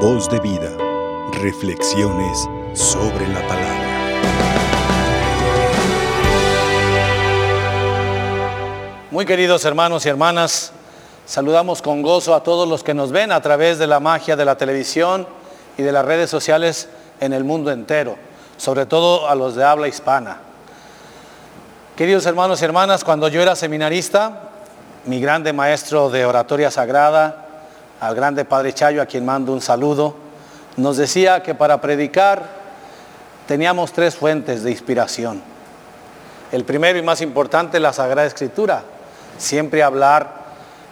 Voz de vida. Reflexiones sobre la palabra. Muy queridos hermanos y hermanas, saludamos con gozo a todos los que nos ven a través de la magia de la televisión y de las redes sociales en el mundo entero, sobre todo a los de habla hispana. Queridos hermanos y hermanas, cuando yo era seminarista, mi grande maestro de oratoria sagrada, al grande Padre Chayo, a quien mando un saludo, nos decía que para predicar teníamos tres fuentes de inspiración. El primero y más importante, la Sagrada Escritura. Siempre hablar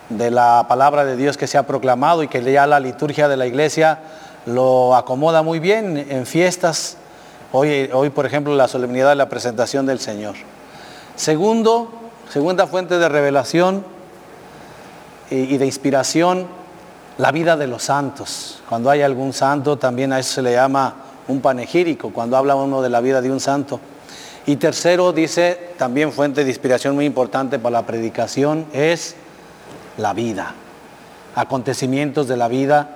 de la palabra de Dios que se ha proclamado y que ya la liturgia de la iglesia lo acomoda muy bien en fiestas. Hoy, hoy por ejemplo, la solemnidad de la presentación del Señor. Segundo, segunda fuente de revelación y de inspiración, la vida de los santos. Cuando hay algún santo, también a eso se le llama un panegírico, cuando habla uno de la vida de un santo. Y tercero, dice, también fuente de inspiración muy importante para la predicación, es la vida. Acontecimientos de la vida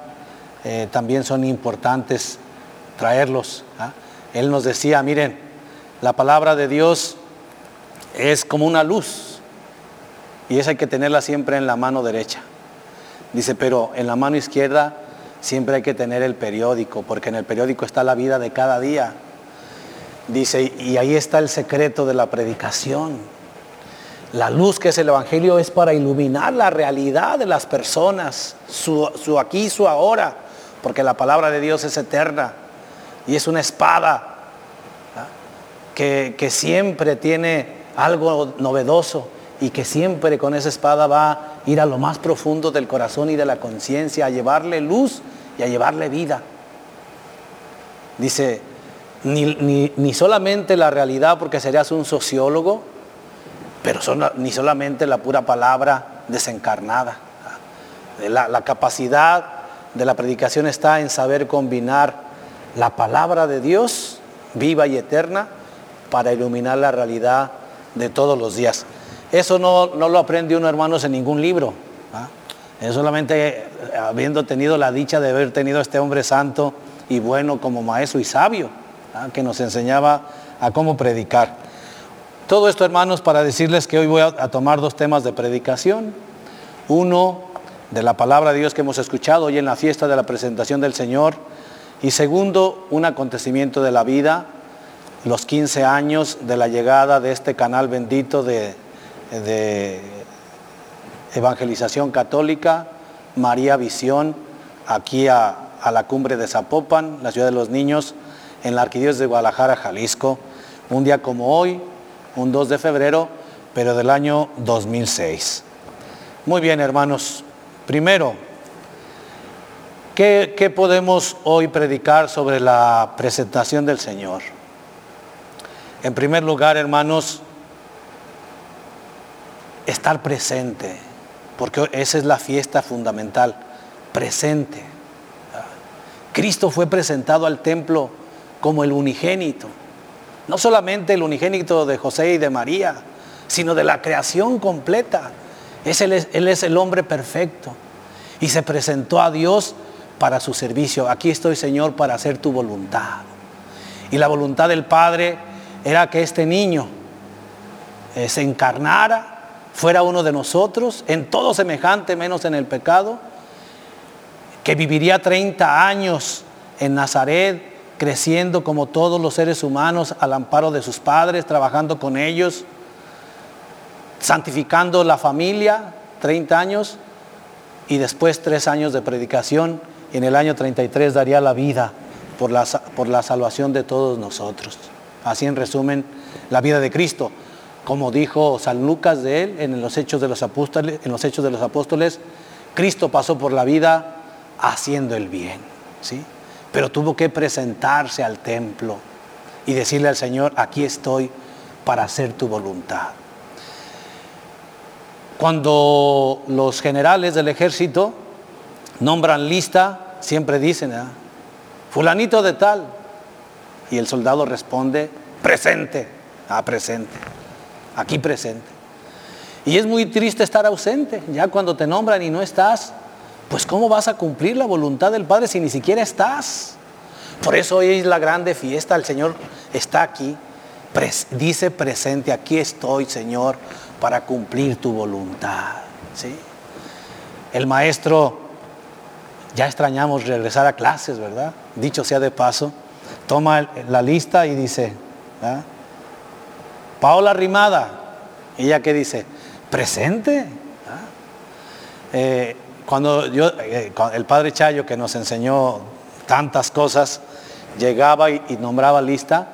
eh, también son importantes traerlos. ¿ah? Él nos decía, miren, la palabra de Dios es como una luz y esa hay que tenerla siempre en la mano derecha. Dice, pero en la mano izquierda siempre hay que tener el periódico, porque en el periódico está la vida de cada día. Dice, y ahí está el secreto de la predicación. La luz que es el Evangelio es para iluminar la realidad de las personas, su, su aquí, su ahora, porque la palabra de Dios es eterna y es una espada que, que siempre tiene algo novedoso y que siempre con esa espada va a ir a lo más profundo del corazón y de la conciencia, a llevarle luz y a llevarle vida. Dice, ni, solamente la realidad porque serías un sociólogo, pero ni solamente la pura palabra desencarnada. La, la capacidad de la predicación está en saber combinar la palabra de Dios viva y eterna para iluminar la realidad de todos los días. Eso no, lo aprende uno, hermanos, en ningún libro. Es solamente eh, habiendo tenido la dicha de haber tenido a este hombre santo y bueno como maestro y sabio, que nos enseñaba a cómo predicar. Todo esto, hermanos, para decirles que hoy voy a, tomar dos temas de predicación. Uno, de la palabra de Dios que hemos escuchado hoy en la fiesta de la presentación del Señor. Y segundo, un acontecimiento de la vida, los 15 años de la llegada de este canal bendito de de evangelización católica, María Visión, aquí a, la cumbre de Zapopan, la ciudad de los niños, en la arquidiócesis de Guadalajara, Jalisco, un día como hoy, un 2 de febrero, pero del año 2006. Muy bien, hermanos. Primero, ¿qué, ¿qué, podemos hoy predicar sobre la presentación del Señor? En primer lugar, hermanos, estar presente, porque esa es la fiesta fundamental, presente. Cristo fue presentado al templo como el unigénito, no solamente el unigénito de José y de María, sino de la creación completa. es, él es el hombre perfecto y se presentó a Dios para su servicio. Aquí estoy, Señor, para hacer tu voluntad. Y la voluntad del Padre era que este niño eh, se encarnara fuera uno de nosotros, en todo semejante menos en el pecado, que viviría 30 años en Nazaret, creciendo como todos los seres humanos al amparo de sus padres, trabajando con ellos, santificando la familia, 30 años, y después tres años de predicación, y en el año 33 daría la vida por la, por la salvación de todos nosotros. Así en resumen, la vida de Cristo como dijo San Lucas de él en los Hechos de los Apóstoles, en los Hechos de los Apóstoles, Cristo pasó por la vida haciendo el bien, ¿sí? Pero tuvo que presentarse al templo y decirle al Señor, aquí estoy para hacer tu voluntad. Cuando los generales del ejército nombran lista, siempre dicen, ¿ah? fulanito de tal, y el soldado responde, presente, a ah, presente aquí presente. Y es muy triste estar ausente, ya cuando te nombran y no estás, pues ¿cómo vas a cumplir la voluntad del Padre si ni siquiera estás? Por eso hoy es la grande fiesta, el Señor está aquí, dice presente, aquí estoy Señor para cumplir tu voluntad. ¿sí? El maestro, ya extrañamos regresar a clases, ¿verdad? Dicho sea de paso, toma la lista y dice, Paola Rimada, ella que dice, presente. Eh, cuando yo, eh, el padre Chayo que nos enseñó tantas cosas, llegaba y, nombraba lista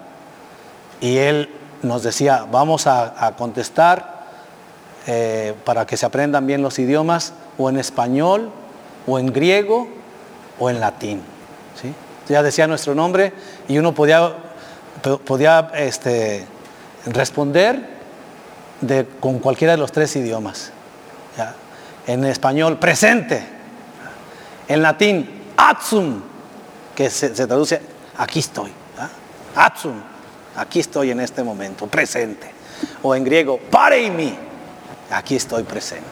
y él nos decía, vamos a, contestar eh, para que se aprendan bien los idiomas, o en español, o en griego, o en latín. ¿sí? Ya decía nuestro nombre y uno podía, podía este, responder de, con cualquiera de los tres idiomas. En español, presente. En latín, atsum, que se, traduce, aquí estoy. Atsum, aquí estoy en este momento, presente. O en griego, pareimi, aquí estoy presente.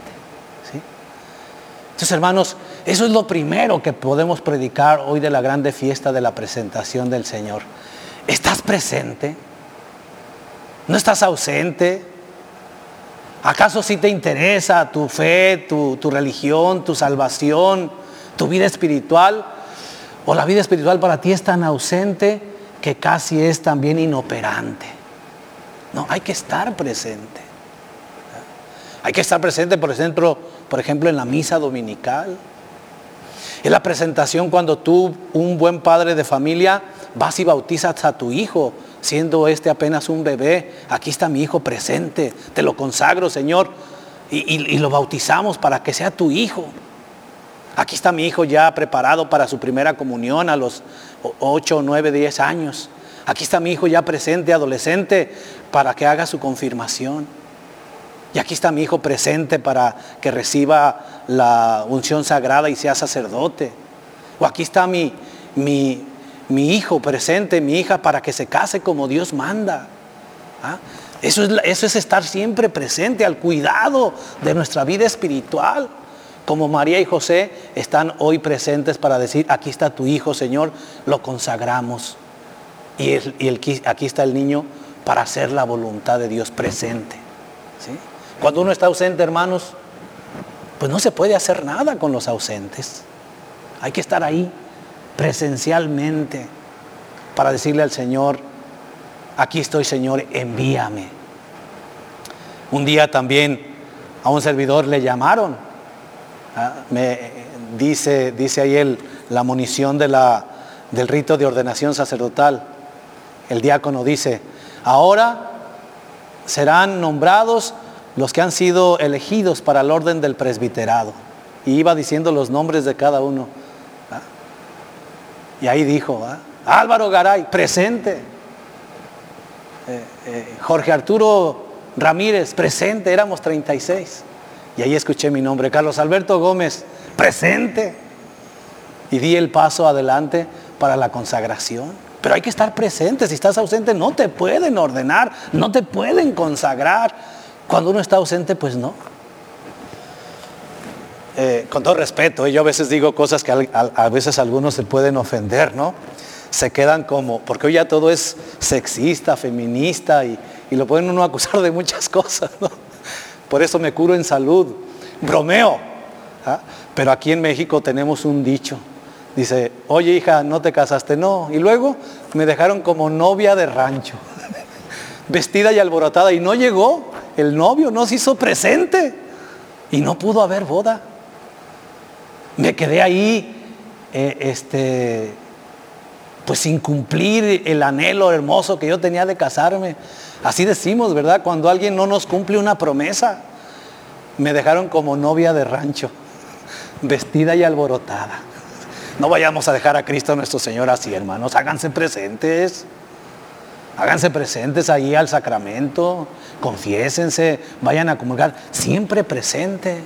¿Sí? Entonces, hermanos, eso es lo primero que podemos predicar hoy de la grande fiesta de la presentación del Señor. ¿Estás presente? ¿No estás ausente? ¿Acaso si te interesa tu fe, tu, religión, tu salvación, tu vida espiritual? ¿O la vida espiritual para ti es tan ausente que casi es también inoperante? No, hay que estar presente. Hay que estar presente, por ejemplo, por ejemplo, en la misa dominical. En la presentación cuando tú, un buen padre de familia, vas y bautizas a tu hijo siendo este apenas un bebé, aquí está mi hijo presente, te lo consagro, Señor, y, lo bautizamos para que sea tu hijo. Aquí está mi hijo ya preparado para su primera comunión a los 8, 9, 10 años. Aquí está mi hijo ya presente, adolescente, para que haga su confirmación. Y aquí está mi hijo presente para que reciba la unción sagrada y sea sacerdote. O aquí está mi, mi hijo presente, mi hija, para que se case como Dios manda. ¿Ah? Eso, es, eso es estar siempre presente al cuidado de nuestra vida espiritual. Como María y José están hoy presentes para decir, aquí está tu hijo, Señor, lo consagramos. Y, aquí está el niño para hacer la voluntad de Dios presente. Cuando uno está ausente, hermanos, pues no se puede hacer nada con los ausentes. Hay que estar ahí presencialmente para decirle al Señor, aquí estoy Señor, envíame. Un día también a un servidor le llamaron, ¿ah? me dice, dice ahí el, la munición de la, del rito de ordenación sacerdotal. El diácono dice, ahora serán nombrados los que han sido elegidos para el orden del presbiterado. Y iba diciendo los nombres de cada uno. Y ahí dijo, Álvaro Garay, presente. Eh, eh, Jorge Arturo Ramírez, presente, éramos 36. Y ahí escuché mi nombre, Carlos Alberto Gómez, presente. Y di el paso adelante para la consagración. Pero hay que estar presente, si estás ausente no te pueden ordenar, no te pueden consagrar. Cuando uno está ausente, pues no. Eh, con todo respeto, yo a veces digo cosas que a, veces algunos se pueden ofender, ¿no? Se quedan como, porque hoy ya todo es sexista, feminista y, lo pueden uno acusar de muchas cosas, ¿no? Por eso me curo en salud, bromeo. ¿ah? Pero aquí en México tenemos un dicho. Dice, oye hija, ¿no te casaste? No. Y luego me dejaron como novia de rancho, vestida y alborotada. Y no llegó, el novio no se hizo presente. Y no pudo haber boda. Me quedé ahí, eh, este, pues sin cumplir el anhelo hermoso que yo tenía de casarme. Así decimos, ¿verdad? Cuando alguien no nos cumple una promesa. Me dejaron como novia de rancho, vestida y alborotada. No vayamos a dejar a Cristo nuestro Señor así, hermanos. Háganse presentes. Háganse presentes ahí al sacramento. Confiésense. Vayan a comulgar. Siempre presente.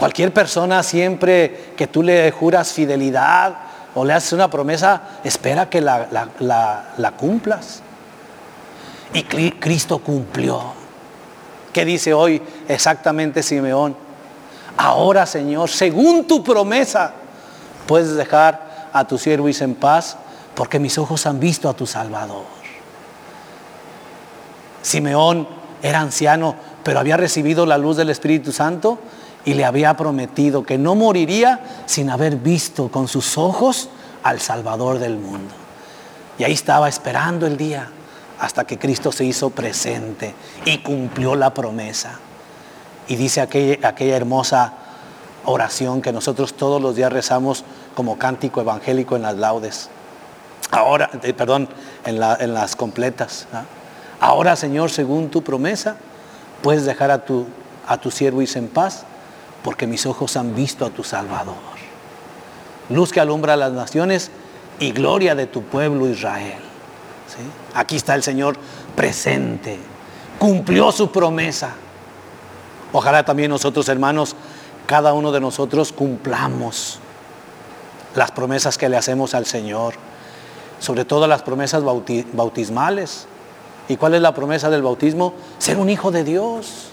Cualquier persona siempre que tú le juras fidelidad o le haces una promesa, espera que la, cumplas. Y Cristo cumplió. ¿Qué dice hoy exactamente Simeón? Ahora, Señor, según tu promesa, puedes dejar a tu siervo irse en paz, porque mis ojos han visto a tu Salvador. Simeón era anciano, pero había recibido la luz del Espíritu Santo y le había prometido que no moriría sin haber visto con sus ojos al Salvador del mundo. Y ahí estaba esperando el día hasta que Cristo se hizo presente y cumplió la promesa. Y dice aquella, hermosa oración que nosotros todos los días rezamos como cántico evangélico en las laudes. Ahora, eh, perdón, en, las completas. Ahora, Señor, según tu promesa, puedes dejar a tu, a tu siervo en paz, porque mis ojos han visto a tu Salvador. Luz que alumbra a las naciones y gloria de tu pueblo Israel. Aquí está el Señor presente, cumplió su promesa. Ojalá también nosotros, hermanos, cada uno de nosotros cumplamos las promesas que le hacemos al Señor, sobre todo las promesas bautismales. ¿Y cuál es la promesa del bautismo? Ser un hijo de Dios,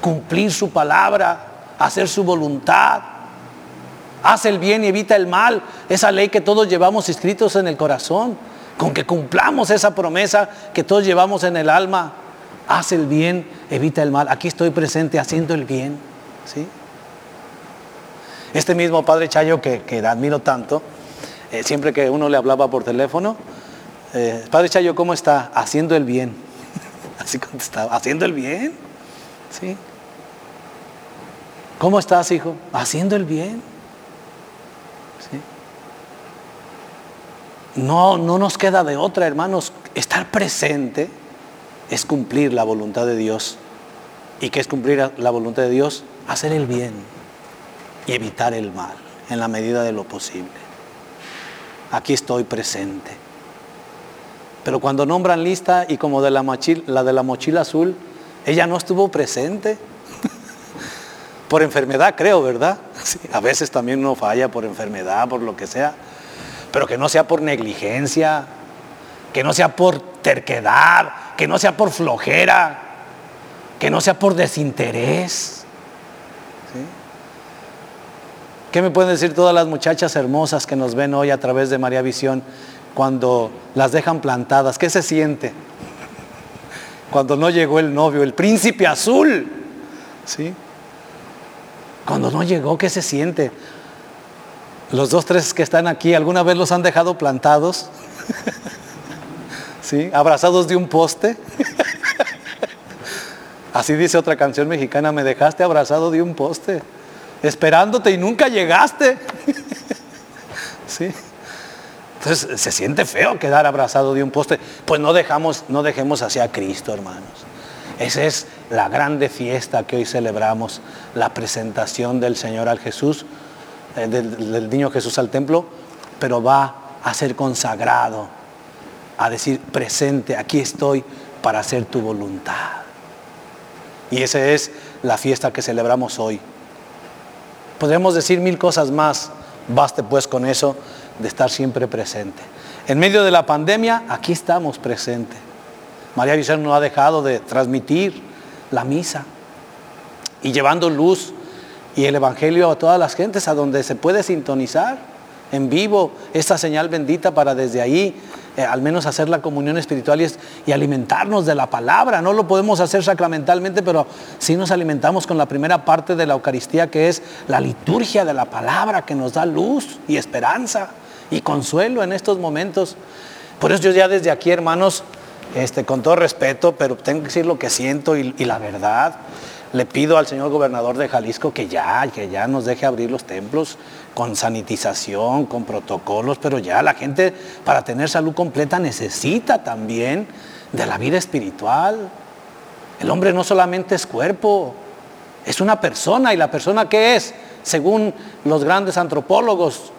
cumplir su palabra, hacer su voluntad. Haz el bien y evita el mal. Esa ley que todos llevamos escritos en el corazón con que cumplamos esa promesa que todos llevamos en el alma. Haz el bien, evita el mal. Aquí estoy presente haciendo el bien. ¿sí? Este mismo padre Chayo que, admiro tanto, eh, siempre que uno le hablaba por teléfono, eh, padre Chayo, ¿cómo está? Haciendo el bien. Así contestaba, haciendo el bien. ¿Sí? ¿Cómo estás, hijo? Haciendo el bien. No, no nos queda de otra, hermanos. Estar presente es cumplir la voluntad de Dios. ¿Y qué es cumplir la voluntad de Dios? Hacer el bien y evitar el mal en la medida de lo posible. Aquí estoy presente. Pero cuando nombran lista y como de la, mochila, la de la mochila azul, ella no estuvo presente. Por enfermedad creo, ¿verdad? a veces también uno falla por enfermedad, por lo que sea pero que no sea por negligencia, que no sea por terquedad, que no sea por flojera, que no sea por desinterés. ¿Qué me pueden decir todas las muchachas hermosas que nos ven hoy a través de María Visión cuando las dejan plantadas? ¿Qué se siente? Cuando no llegó el novio, el príncipe azul. ¿Sí? Cuando no llegó, ¿qué se siente? Los dos, tres que están aquí, ¿alguna vez los han dejado plantados? ¿Sí? Abrazados de un poste. Así dice otra canción mexicana, me dejaste abrazado de un poste, esperándote y nunca llegaste. ¿Sí? Entonces se siente feo quedar abrazado de un poste. Pues no dejamos, no dejemos hacia Cristo, hermanos. Esa es la grande fiesta que hoy celebramos, la presentación del Señor al Jesús eh, del, niño Jesús al templo, pero va a ser consagrado, a decir presente, aquí estoy para hacer tu voluntad. Y esa es la fiesta que celebramos hoy. Podemos decir mil cosas más, baste pues con eso de estar siempre presente. En medio de la pandemia, aquí estamos presentes. María Vicente no ha dejado de transmitir la misa y llevando luz y el Evangelio a todas las gentes, a donde se puede sintonizar en vivo esta señal bendita para desde ahí eh, al menos hacer la comunión espiritual y, y, alimentarnos de la palabra. No lo podemos hacer sacramentalmente, pero sí nos alimentamos con la primera parte de la Eucaristía, que es la liturgia de la palabra, que nos da luz y esperanza y consuelo en estos momentos. Por eso yo ya desde aquí, hermanos, este, con todo respeto, pero tengo que decir lo que siento y, la verdad. Le pido al señor gobernador de Jalisco que ya, que ya nos deje abrir los templos con sanitización, con protocolos, pero ya la gente para tener salud completa necesita también de la vida espiritual. El hombre no solamente es cuerpo, es una persona y la persona que es, según los grandes antropólogos,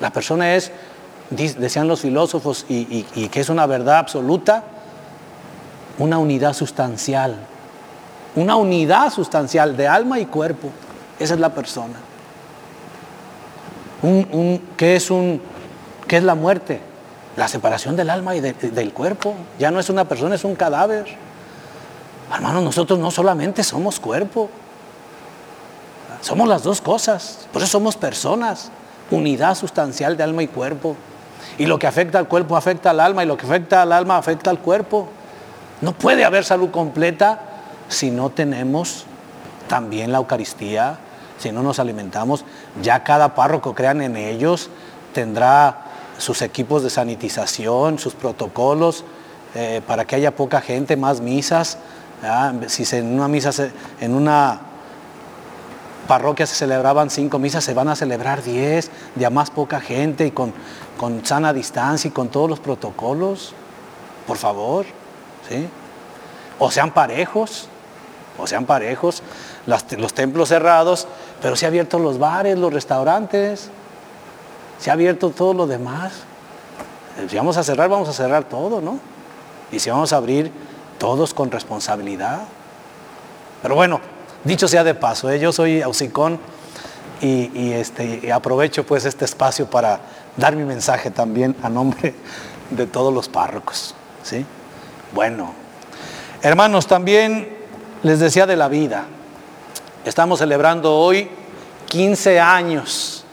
la persona es, decían los filósofos, y, que es una verdad absoluta, una unidad sustancial una unidad sustancial de alma y cuerpo. Esa es la persona. ¿qué, es un, ¿Qué es la muerte? La separación del alma y del cuerpo. Ya no es una persona, es un cadáver. Hermanos, nosotros no solamente somos cuerpo. Somos las dos cosas, por eso somos personas, unidad sustancial de alma y cuerpo. Y lo que afecta al cuerpo afecta al alma y lo que afecta al alma afecta al cuerpo. No puede haber salud completa si no tenemos también la Eucaristía, si no nos alimentamos. Ya cada párroco, crean en ellos, tendrá sus equipos de sanitización, sus protocolos, eh, para que haya poca gente, más misas. Si en una misa, en una parroquia se celebraban cinco misas, se van a celebrar diez, de a más poca gente y con, con sana distancia y con todos los protocolos. Por favor, ¿sí? O sean parejos, o sean parejos, los templos cerrados, pero se han abierto los bares, los restaurantes, se ha abierto todo lo demás. Si vamos a cerrar, vamos a cerrar todo, ¿no? Y si vamos a abrir, todos con responsabilidad. Pero bueno, dicho sea de paso, ¿eh? yo soy Ausicón y, este, aprovecho pues este espacio para dar mi mensaje también a nombre de todos los párrocos. ¿sí? Bueno, hermanos, también les decía de la vida. Estamos celebrando hoy 15 años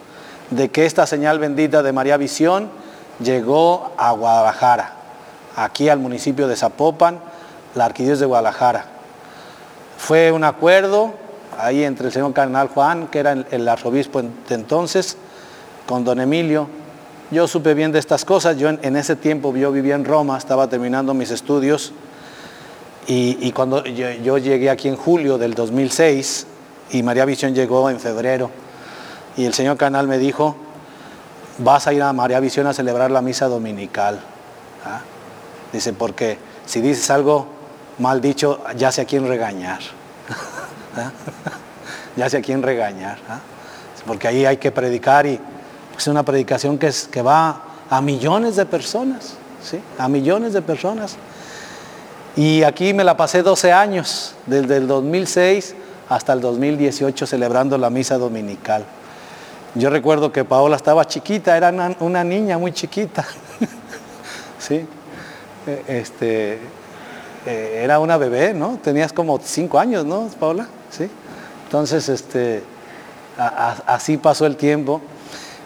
de que esta señal bendita de María Visión llegó a Guadalajara, aquí al municipio de Zapopan, la arquidiócesis de Guadalajara. Fue un acuerdo ahí entre el señor cardenal Juan, que era el, arzobispo de entonces, con don Emilio. Yo supe bien de estas cosas, yo en, ese tiempo yo vivía en Roma, estaba terminando mis estudios y, cuando yo, llegué aquí en julio del 2006 y María Visión llegó en febrero y el señor Canal me dijo, vas a ir a María Visión a celebrar la misa dominical. ¿ah? Dice, porque si dices algo mal dicho, ya sé a quién regañar. ¿Ah? ya sé a quién regañar. ¿ah? Porque ahí hay que predicar y es una predicación que, es, que va a millones de personas, ¿sí? a millones de personas. Y aquí me la pasé 12 años, desde el 2006 hasta el 2018 celebrando la misa dominical. Yo recuerdo que Paola estaba chiquita, era una, niña muy chiquita. ¿Sí? E, este, e, era una bebé, ¿no? Tenías como cinco años, ¿no, Paola? ¿Sí? Entonces, este, así pasó el tiempo.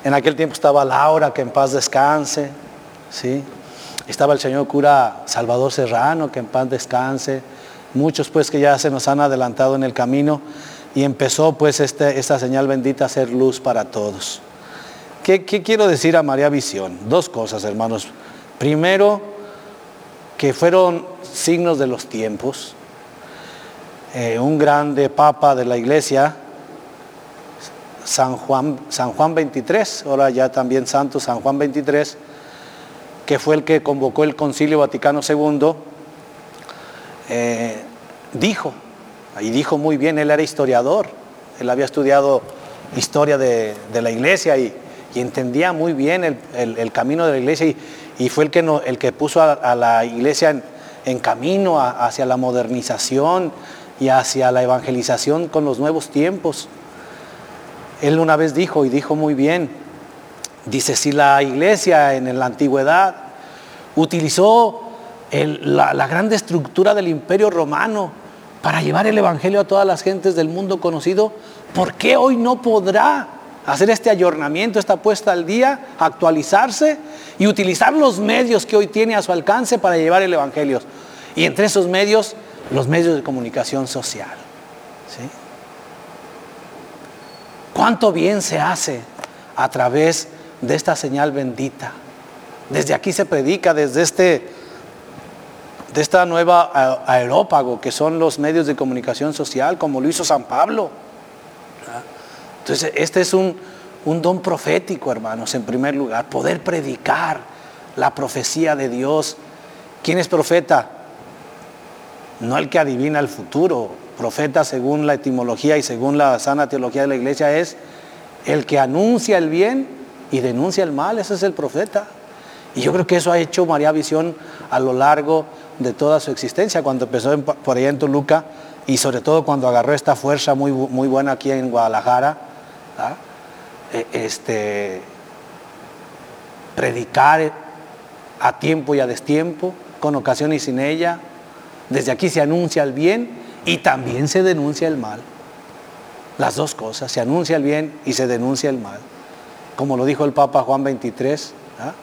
En aquel tiempo estaba Laura, que en paz descanse, ¿sí? Estaba el señor cura Salvador Serrano, que en paz descanse. Muchos pues que ya se nos han adelantado en el camino y empezó pues este, esta señal bendita a ser luz para todos. ¿Qué, quiero decir a María Visión? Dos cosas, hermanos. Primero, que fueron signos de los tiempos. Eh, un grande papa de la iglesia, San Juan, San Juan 23, ahora ya también santo San Juan 23, que fue el que convocó el Concilio Vaticano II, eh, dijo, y dijo muy bien, él era historiador, él había estudiado historia de, la iglesia y, entendía muy bien el, camino de la iglesia y, fue el que, el que puso a, la iglesia en, camino hacia la modernización y hacia la evangelización con los nuevos tiempos. Él una vez dijo, y dijo muy bien, dice, si la iglesia en la antigüedad utilizó la, la gran estructura del imperio romano, para llevar el Evangelio a todas las gentes del mundo conocido, ¿por qué hoy no podrá hacer este ayornamiento, esta puesta al día, actualizarse y utilizar los medios que hoy tiene a su alcance para llevar el Evangelio? Y entre esos medios, los medios de comunicación social. ¿Cuánto bien se hace a través de esta señal bendita? Desde aquí se predica, desde este de esta nueva aerópago que son los medios de comunicación social, como lo hizo San Pablo. Entonces, este es un, don profético, hermanos, en primer lugar, poder predicar la profecía de Dios. ¿Quién es profeta? No el que adivina el futuro. Profeta, según la etimología y según la sana teología de la iglesia, es el que anuncia el bien y denuncia el mal. Ese es el profeta. Y yo creo que eso ha hecho María Visión a lo largo de toda su existencia, cuando empezó por allá en Toluca y sobre todo cuando agarró esta fuerza muy, muy buena aquí en Guadalajara, e, este, predicar a tiempo y a destiempo, con ocasión y sin ella. Desde aquí se anuncia el bien y también se denuncia el mal. Las dos cosas, se anuncia el bien y se denuncia el mal. Como lo dijo el Papa Juan 23, ¿ah?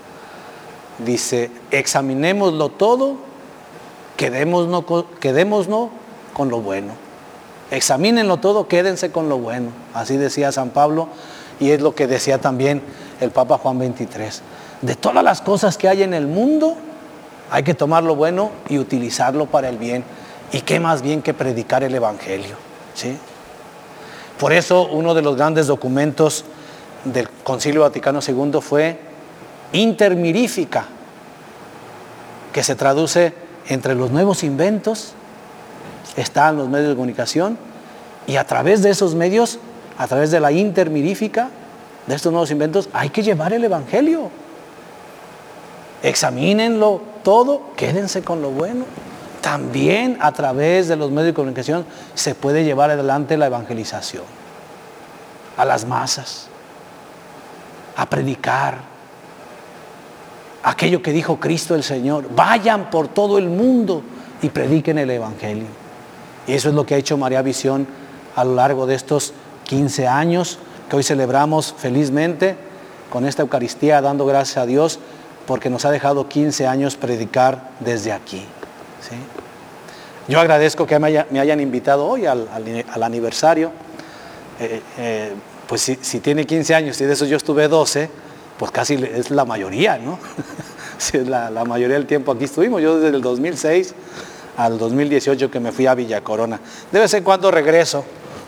dice, examinémoslo todo, quedémonos, quedémonos con lo bueno. Examínenlo todo, quédense con lo bueno. Así decía San Pablo y es lo que decía también el Papa Juan 23. De todas las cosas que hay en el mundo, hay que tomar lo bueno y utilizarlo para el bien. ¿Y qué más bien que predicar el Evangelio? ¿sí? Por eso uno de los grandes documentos del Concilio Vaticano II fue intermirífica, que se traduce entre los nuevos inventos, están los medios de comunicación, y a través de esos medios, a través de la intermirífica, de estos nuevos inventos, hay que llevar el Evangelio. Examínenlo todo, quédense con lo bueno. También a través de los medios de comunicación se puede llevar adelante la evangelización a las masas, a predicar aquello que dijo Cristo el Señor. Vayan por todo el mundo y prediquen el Evangelio. Y eso es lo que ha hecho María Visión a lo largo de estos 15 años que hoy celebramos felizmente con esta Eucaristía, dando gracias a Dios porque nos ha dejado 15 años predicar desde aquí. Yo agradezco que me, hayan invitado hoy al, aniversario. Eh, eh, pues si, tiene 15 años y de eso yo estuve 12, pues casi es la mayoría, ¿no? la, la, mayoría del tiempo aquí estuvimos. Yo desde el 2006 al 2018 que me fui a Villa Corona. De vez en cuando regreso,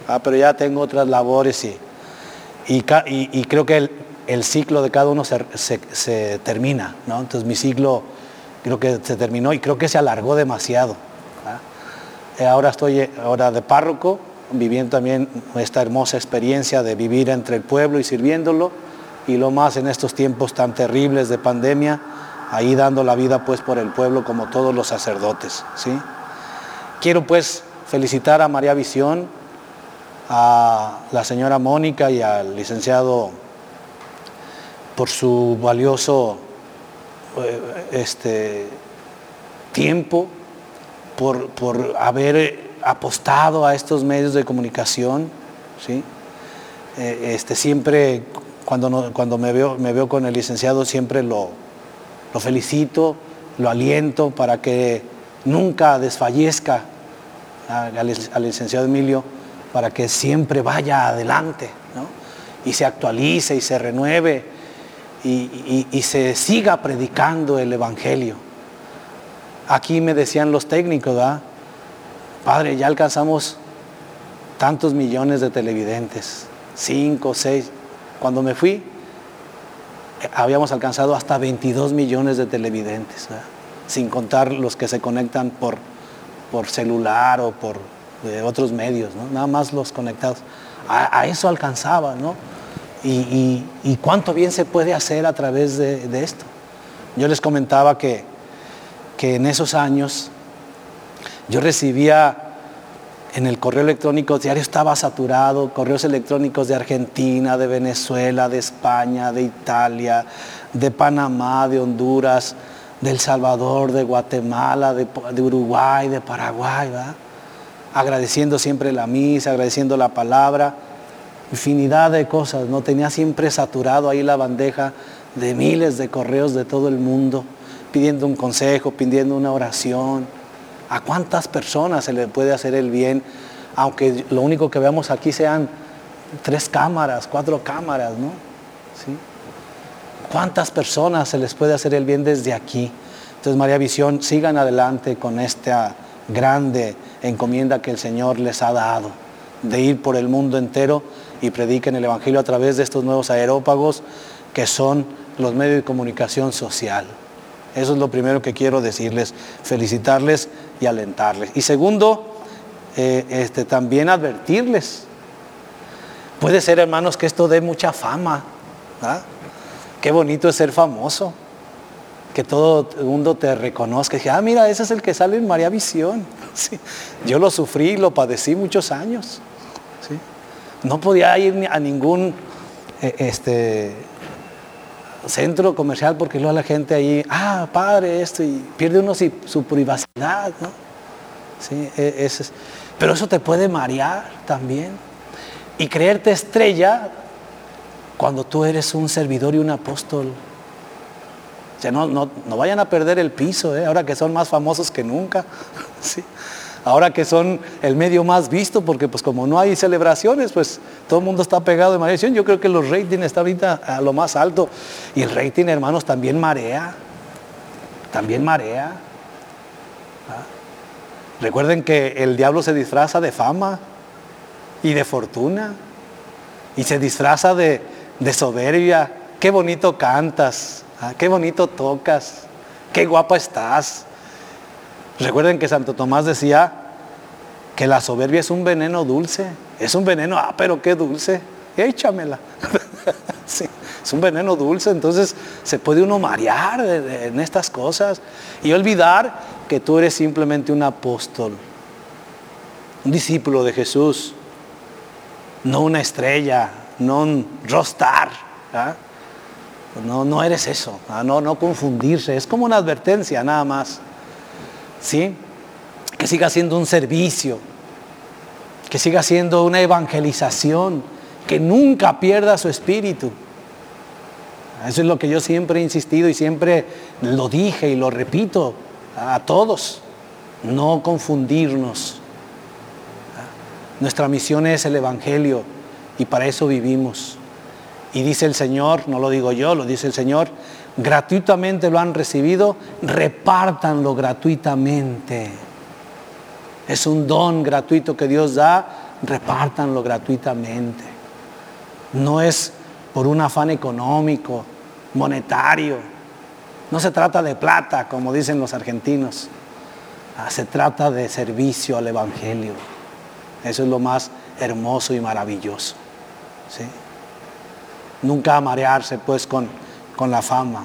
ah, pero ya tengo otras labores y, y, creo que el, ciclo de cada uno se, termina, ¿no? Entonces mi ciclo creo que se terminó y creo que se alargó demasiado. Eh, ahora estoy eh, ahora de párroco, viviendo también esta hermosa experiencia de vivir entre el pueblo y sirviéndolo, y lo más en estos tiempos tan terribles de pandemia, ahí dando la vida pues por el pueblo como todos los sacerdotes. ¿sí? Quiero pues felicitar a María Visión, a la señora Mónica y al licenciado por su valioso este, tiempo, por, haber apostado a estos medios de comunicación. ¿sí? Eh, este, siempre, cuando, cuando me, veo, me veo con el licenciado, siempre lo, lo felicito, lo aliento para que nunca desfallezca al licenciado Emilio para que siempre vaya adelante y se actualice y se renueve y, se siga predicando el Evangelio. Aquí me decían los técnicos, Padre, ya alcanzamos tantos millones de televidentes, cinco, seis. Cuando me fui, habíamos alcanzado hasta 22 millones de televidentes, sin contar los que se conectan por, por celular o por de otros medios, nada más los conectados. A, eso alcanzaba, ¿no? Y, cuánto bien se puede hacer a través de, esto. Yo les comentaba que, que en esos años yo recibía en el correo electrónico diario estaba saturado, correos electrónicos de Argentina, de Venezuela, de España, de Italia, de Panamá, de Honduras, de El Salvador, de Guatemala, de, de Uruguay, de Paraguay, ¿verdad? agradeciendo siempre la misa, agradeciendo la palabra, infinidad de cosas, ¿no? Tenía siempre saturado ahí la bandeja de miles de correos de todo el mundo, pidiendo un consejo, pidiendo una oración. ¿A cuántas personas se le puede hacer el bien? Aunque lo único que veamos aquí sean tres cámaras, cuatro cámaras, ¿no? ¿Sí? ¿Cuántas personas se les puede hacer el bien desde aquí? Entonces, María Visión, sigan adelante con esta grande encomienda que el Señor les ha dado, de ir por el mundo entero y prediquen el Evangelio a través de estos nuevos aerópagos que son los medios de comunicación social. Eso es lo primero que quiero decirles, felicitarles y alentarles. Y segundo, eh, este, también advertirles. Puede ser, hermanos, que esto dé mucha fama. Qué bonito es ser famoso que todo el mundo te reconozca. Dije, ah, mira, ese es el que sale en María Visión. Yo lo sufrí, lo padecí muchos años. No podía ir a ningún eh, este, centro comercial porque luego la gente ahí, ah, padre, esto, y pierde uno su, privacidad. ¿no? Sí, e, pero eso te puede marear también. y creerte estrella cuando tú eres un servidor y un apóstol. O sea, no, no, no vayan a perder el piso, ¿eh? ahora que son más famosos que nunca. ¿sí? Ahora que son el medio más visto, porque pues como no hay celebraciones, pues todo el mundo está pegado de maldición. Yo creo que los ratings están ahorita a lo más alto. Y el rating, hermanos, también marea. También marea. ¿Ah? Recuerden que el diablo se disfraza de fama y de fortuna. Y se disfraza de, de soberbia. Qué bonito cantas. ¿ah? Qué bonito tocas. Qué guapa estás. Recuerden que Santo Tomás decía que la soberbia es un veneno dulce. Es un veneno, ah, pero qué dulce. Échamela. sí, es un veneno dulce, entonces se puede uno marear en estas cosas y olvidar que tú eres simplemente un apóstol, un discípulo de Jesús, no una estrella, no un rostar. ¿ah? No, no eres eso, ¿ah? no, no confundirse, es como una advertencia nada más. ¿Sí? Que siga siendo un servicio, que siga siendo una evangelización, que nunca pierda su espíritu. Eso es lo que yo siempre he insistido y siempre lo dije y lo repito a todos. No confundirnos. Nuestra misión es el Evangelio y para eso vivimos. Y dice el Señor, no lo digo yo, lo dice el Señor, gratuitamente lo han recibido, repártanlo gratuitamente. Es un don gratuito que Dios da, repártanlo gratuitamente. No es por un afán económico, monetario. No se trata de plata, como dicen los argentinos. Ah, se trata de servicio al Evangelio. Eso es lo más hermoso y maravilloso. Nunca marearse pues con con la fama,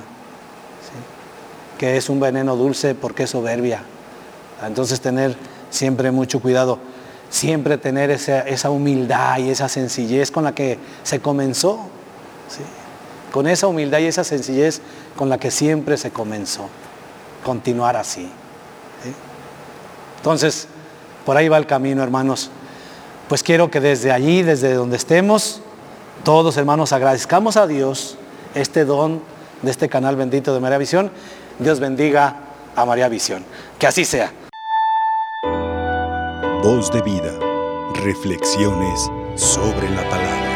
que es un veneno dulce porque es soberbia. Entonces tener siempre mucho cuidado, siempre tener esa, humildad y esa sencillez con la que se comenzó, con esa humildad y esa sencillez con la que siempre se comenzó, continuar así. Entonces, por ahí va el camino, hermanos. Pues quiero que desde allí, desde donde estemos, todos hermanos agradezcamos a Dios este don de este canal bendito de María Visión. Dios bendiga a María Visión. Que así sea. Voz de vida. Reflexiones sobre la palabra.